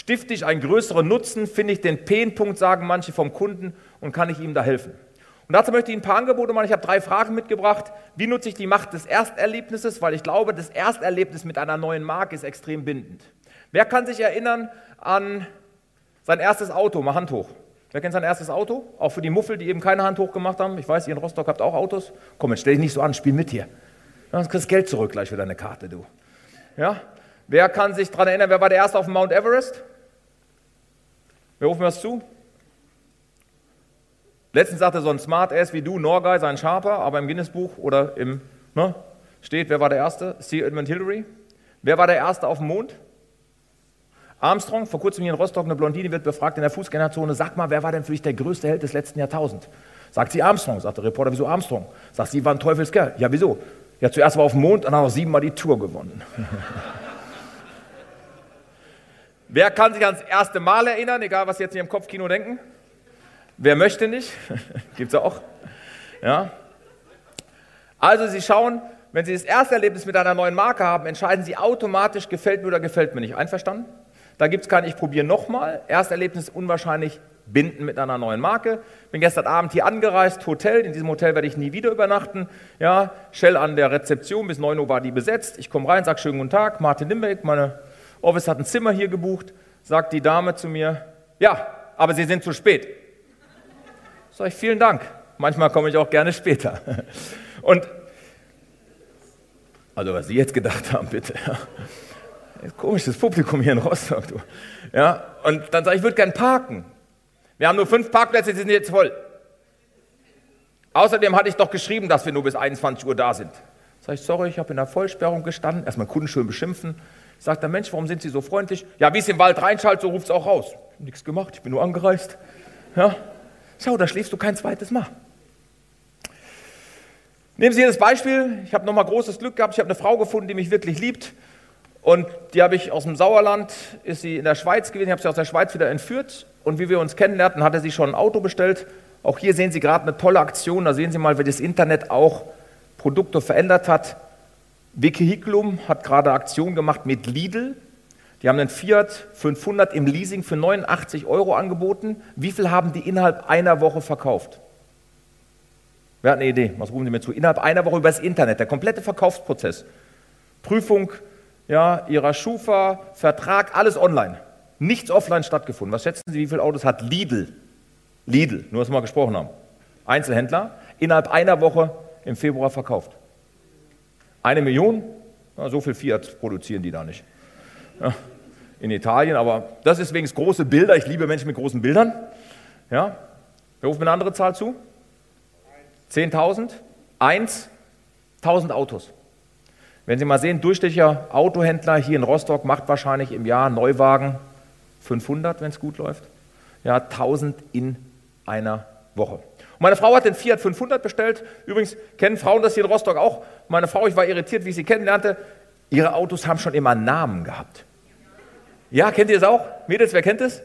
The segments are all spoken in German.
Stifte ich einen größeren Nutzen, finde ich den Painpunkt, sagen manche vom Kunden, und kann ich ihm da helfen. Und dazu möchte ich ein paar Angebote machen. Ich habe drei Fragen mitgebracht. Wie nutze ich die Macht des Ersterlebnisses? Weil ich glaube, das Ersterlebnis mit einer neuen Marke ist extrem bindend. Wer kann sich erinnern an sein erstes Auto? Mal Hand hoch. Wer kennt sein erstes Auto? Auch für die Muffel, die eben keine Hand hoch gemacht haben. Ich weiß, ihr in Rostock habt auch Autos. Komm, jetzt stell dich nicht so an, spiel mit hier. Dann kriegst du Geld zurück gleich für deine Karte, du. Ja? Wer kann sich daran erinnern, wer war der Erste auf dem Mount Everest? Wer ruft mir das zu? Letztens sagte so ein Smart Ass wie du, Norgay, sein Sharper, aber im Guinness-Buch oder im, ne, steht, wer war der Erste? Sir Edmund Hillary. Wer war der Erste auf dem Mond? Armstrong, vor kurzem hier in Rostock, eine Blondine wird befragt in der Fußgängerzone, sag mal, wer war denn für dich der größte Held des letzten Jahrtausends? Sagt sie Armstrong, sagt der Reporter, wieso Armstrong? Sagt sie, war ein Teufelskerl. Ja, wieso? Ja, zuerst war er auf dem Mond und dann auch siebenmal die Tour gewonnen. Wer kann sich ans erste Mal erinnern, egal was Sie jetzt in Ihrem Kopfkino denken? Wer möchte nicht? Gibt es auch. Ja. Also Sie schauen, wenn Sie das erste Erlebnis mit einer neuen Marke haben, entscheiden Sie automatisch, gefällt mir oder gefällt mir nicht. Einverstanden? Da gibt es kein Ich probiere nochmal. Ersterlebnis unwahrscheinlich binden mit einer neuen Marke. Bin gestern Abend hier angereist, Hotel. In diesem Hotel werde ich nie wieder übernachten. Ja, Shell an der Rezeption, bis 9 Uhr war die besetzt. Ich komme rein, sage schönen guten Tag, Martin Limbeck, meine Office hat ein Zimmer hier gebucht. Sagt die Dame zu mir, ja, aber Sie sind zu spät. Sag ich, vielen Dank. Manchmal komme ich auch gerne später. Und, also was Sie jetzt gedacht haben, bitte. Komisches Publikum hier in Rostock. Du. Ja, und dann sage ich, ich würde gern parken. Wir haben nur fünf Parkplätze, die sind jetzt voll. Außerdem hatte ich doch geschrieben, dass wir nur bis 21 Uhr da sind. Sag ich, sorry, ich habe in der Vollsperrung gestanden. Erstmal Kunden schön beschimpfen. Sagt der Mensch, warum sind Sie so freundlich? Ja, wie es im Wald reinschaltet, so ruft es auch raus. Nichts gemacht, ich bin nur angereist. Ja, schau, da schläfst du kein zweites Mal. Nehmen Sie hier das Beispiel. Ich habe nochmal großes Glück gehabt. Ich habe eine Frau gefunden, die mich wirklich liebt. Und die habe ich aus dem Sauerland, ist sie in der Schweiz gewesen. Ich habe sie aus der Schweiz wieder entführt. Und wie wir uns kennenlernten, hatte sie schon ein Auto bestellt. Auch hier sehen Sie gerade eine tolle Aktion. Da sehen Sie mal, wie das Internet auch Produkte verändert hat. Vehiculum hat gerade Aktion gemacht mit Lidl. Die haben einen Fiat 500 im Leasing für 89 Euro angeboten. Wie viel haben die innerhalb einer Woche verkauft? Wer hat eine Idee? Was rufen Sie mir zu? Innerhalb einer Woche übers Internet, der komplette Verkaufsprozess. Prüfung ja, Ihrer Schufa, Vertrag, alles online. Nichts offline stattgefunden. Was schätzen Sie, wie viele Autos hat Lidl? Lidl, nur dass wir mal gesprochen haben. Einzelhändler, innerhalb einer Woche im Februar verkauft. Eine Million? Ja, so viel Fiat produzieren die da nicht. Ja, in Italien, aber das ist wegen große Bilder. Ich liebe Menschen mit großen Bildern. Ja? Wer ruft mir eine andere Zahl zu? 10.000? Eins? 1000 Autos. Wenn Sie mal sehen, durchschnittlicher Autohändler hier in Rostock macht wahrscheinlich im Jahr Neuwagen 500, wenn es gut läuft. Ja, 1000 in einer Woche. Meine Frau hat den Fiat 500 bestellt. Übrigens kennen Frauen das hier in Rostock auch. Meine Frau, ich war irritiert, wie ich sie kennenlernte. Ihre Autos haben schon immer Namen gehabt. Ja, kennt ihr das auch? Mädels, wer kennt es?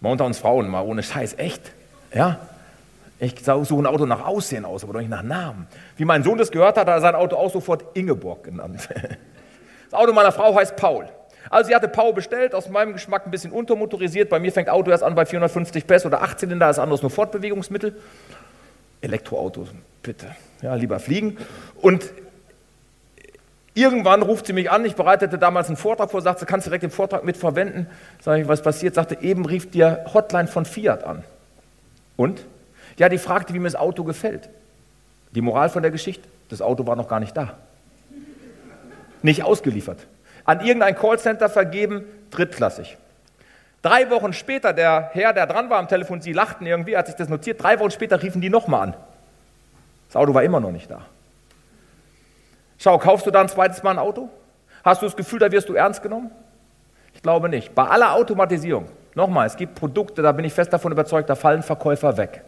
Mal unter uns Frauen, mal ohne Scheiß, echt. Ja, ich suche ein Auto nach Aussehen aus, aber doch nicht nach Namen. Wie mein Sohn das gehört hat, hat er sein Auto auch sofort Ingeborg genannt. Das Auto meiner Frau heißt Paul. Also sie hatte Paul bestellt, aus meinem Geschmack ein bisschen untermotorisiert. Bei mir fängt Auto erst an bei 450 PS oder 8 Zylinder, ist anderes nur Fortbewegungsmittel. Elektroautos, bitte. Ja, lieber fliegen. Und irgendwann ruft sie mich an, ich bereitete damals einen Vortrag vor, sagte, kannst du direkt den Vortrag mit verwenden? Sag ich, was passiert? Sagte, eben rief dir Hotline von Fiat an. Und? Ja, die fragte, wie mir das Auto gefällt. Die Moral von der Geschichte, das Auto war noch gar nicht da. Nicht ausgeliefert. An irgendein Callcenter vergeben, drittklassig. Drei Wochen später, der Herr, der dran war am Telefon, sie lachten irgendwie, hat sich das notiert, drei Wochen später riefen die nochmal an. Das Auto war immer noch nicht da. Schau, kaufst du da ein zweites Mal ein Auto? Hast du das Gefühl, da wirst du ernst genommen? glaube nicht. Bei aller Automatisierung, nochmal, es gibt Produkte, da bin ich fest davon überzeugt, da fallen Verkäufer weg.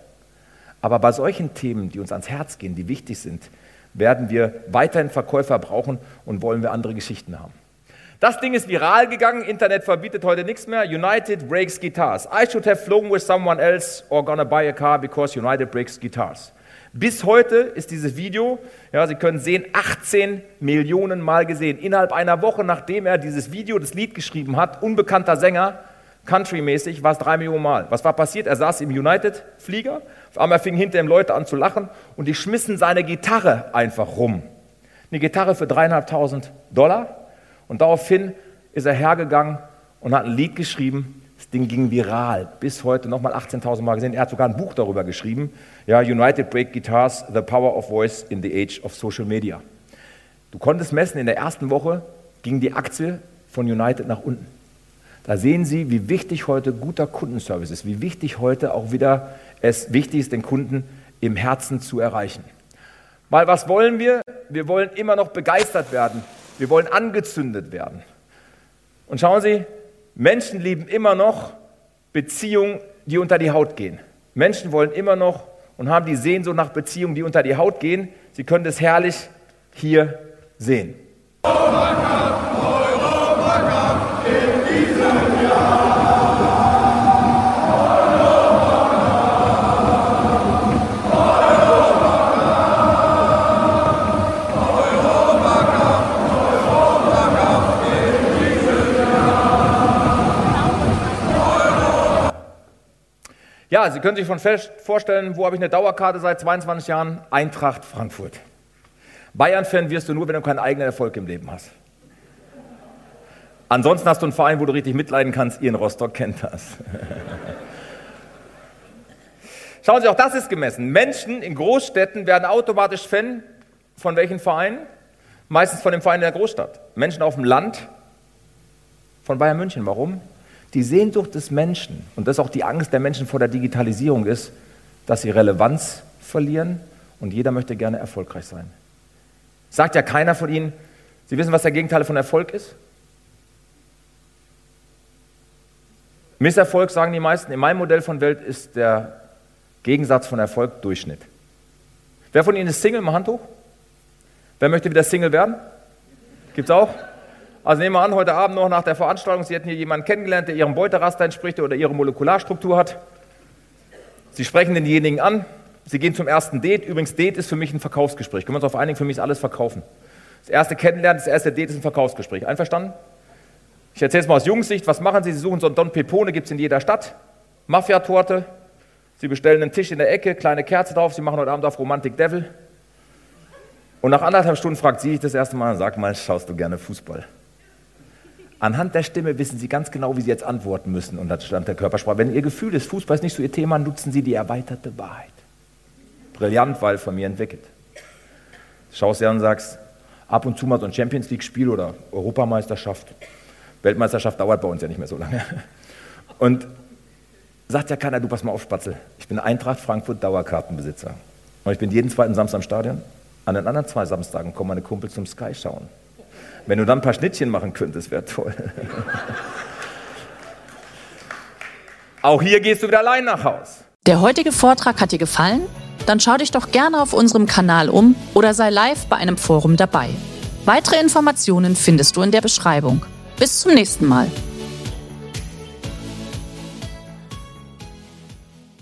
Aber bei solchen Themen, die uns ans Herz gehen, die wichtig sind, werden wir weiterhin Verkäufer brauchen und wollen wir andere Geschichten haben. Das Ding ist viral gegangen, Internet verbietet heute nichts mehr. United breaks guitars. I should have flown with someone else or gonna buy a car because United breaks guitars. Bis heute ist dieses Video, ja, Sie können sehen, 18 Millionen Mal gesehen. Innerhalb einer Woche, nachdem er dieses Video, das Lied geschrieben hat, unbekannter Sänger, countrymäßig, war es drei Millionen Mal. Was war passiert? Er saß im United-Flieger, auf einmal fingen hinter ihm Leute an zu lachen und die schmissen seine Gitarre einfach rum. Eine Gitarre für dreieinhalbtausend Dollar. Und daraufhin ist er hergegangen und hat ein Lied geschrieben. Das Ding ging viral, bis heute nochmal 18.000 Mal gesehen. Er hat sogar ein Buch darüber geschrieben. Ja, United Break Guitars, The Power of Voice in the Age of Social Media. Du konntest messen, in der ersten Woche ging die Aktie von United nach unten. Da sehen Sie, wie wichtig heute guter Kundenservice ist, wie wichtig heute auch wieder es wichtig ist, den Kunden im Herzen zu erreichen. Weil was wollen wir? Wir wollen immer noch begeistert werden wir wollen angezündet werden. Und schauen Sie, Menschen lieben immer noch Beziehungen, die unter die Haut gehen. Menschen wollen immer noch und haben die Sehnsucht nach Beziehungen, die unter die Haut gehen. Sie können das herrlich hier sehen. Ja, Sie können sich schon vorstellen, wo habe ich eine Dauerkarte seit 22 Jahren? Eintracht Frankfurt. Bayern-Fan wirst du nur, wenn du keinen eigenen Erfolg im Leben hast. Ansonsten hast du einen Verein, wo du richtig mitleiden kannst. Ihr in Rostock kennt das. Schauen Sie, auch das ist gemessen. Menschen in Großstädten werden automatisch Fan von welchen Vereinen? Meistens von dem Verein in der Großstadt. Menschen auf dem Land von Bayern München. Warum? Die Sehnsucht des Menschen und das ist auch die Angst der Menschen vor der Digitalisierung ist, dass sie Relevanz verlieren und jeder möchte gerne erfolgreich sein. Sagt ja keiner von Ihnen, Sie wissen, was der Gegenteil von Erfolg ist? Misserfolg sagen die meisten. In meinem Modell von Welt ist der Gegensatz von Erfolg Durchschnitt. Wer von Ihnen ist Single? Mal Hand hoch. Wer möchte wieder Single werden? Gibt es auch? Also nehmen wir an, heute Abend noch nach der Veranstaltung, Sie hätten hier jemanden kennengelernt, der Ihrem Beuteraster entspricht oder Ihre Molekularstruktur hat. Sie sprechen denjenigen an, Sie gehen zum ersten Date. Übrigens, Date ist für mich ein Verkaufsgespräch. Können wir uns auf einigen, für mich ist alles verkaufen. Das erste Kennenlernen, das erste Date ist ein Verkaufsgespräch. Einverstanden? Ich erzähle es mal aus Jungssicht. Was machen Sie? Sie suchen so einen Don Pepone, gibt es in jeder Stadt. Mafia-Torte. Sie bestellen einen Tisch in der Ecke, kleine Kerze drauf. Sie machen heute Abend auf Romantic Devil. Und nach anderthalb Stunden fragt sie dich das erste Mal, sag mal, schaust du gerne Fußball? Anhand der Stimme wissen Sie ganz genau, wie Sie jetzt antworten müssen und anhand der Körpersprache. Wenn Ihr Gefühl ist, Fußball ist nicht so Ihr Thema, nutzen Sie die erweiterte Wahrheit. Brillant, weil von mir entwickelt. Schaust dir an und sagst, ab und zu mal so ein Champions League-Spiel oder Europameisterschaft. Weltmeisterschaft dauert bei uns ja nicht mehr so lange. Und sagt ja keiner, du pass mal auf, Spatzel. Ich bin Eintracht Frankfurt Dauerkartenbesitzer. Und ich bin jeden zweiten Samstag im Stadion. An den anderen zwei Samstagen kommen meine Kumpels zum Sky schauen. Wenn du dann ein paar Schnittchen machen könntest, wäre toll. Auch hier gehst du wieder allein nach Haus. Der heutige Vortrag hat dir gefallen? Dann schau dich doch gerne auf unserem Kanal um oder sei live bei einem Forum dabei. Weitere Informationen findest du in der Beschreibung. Bis zum nächsten Mal.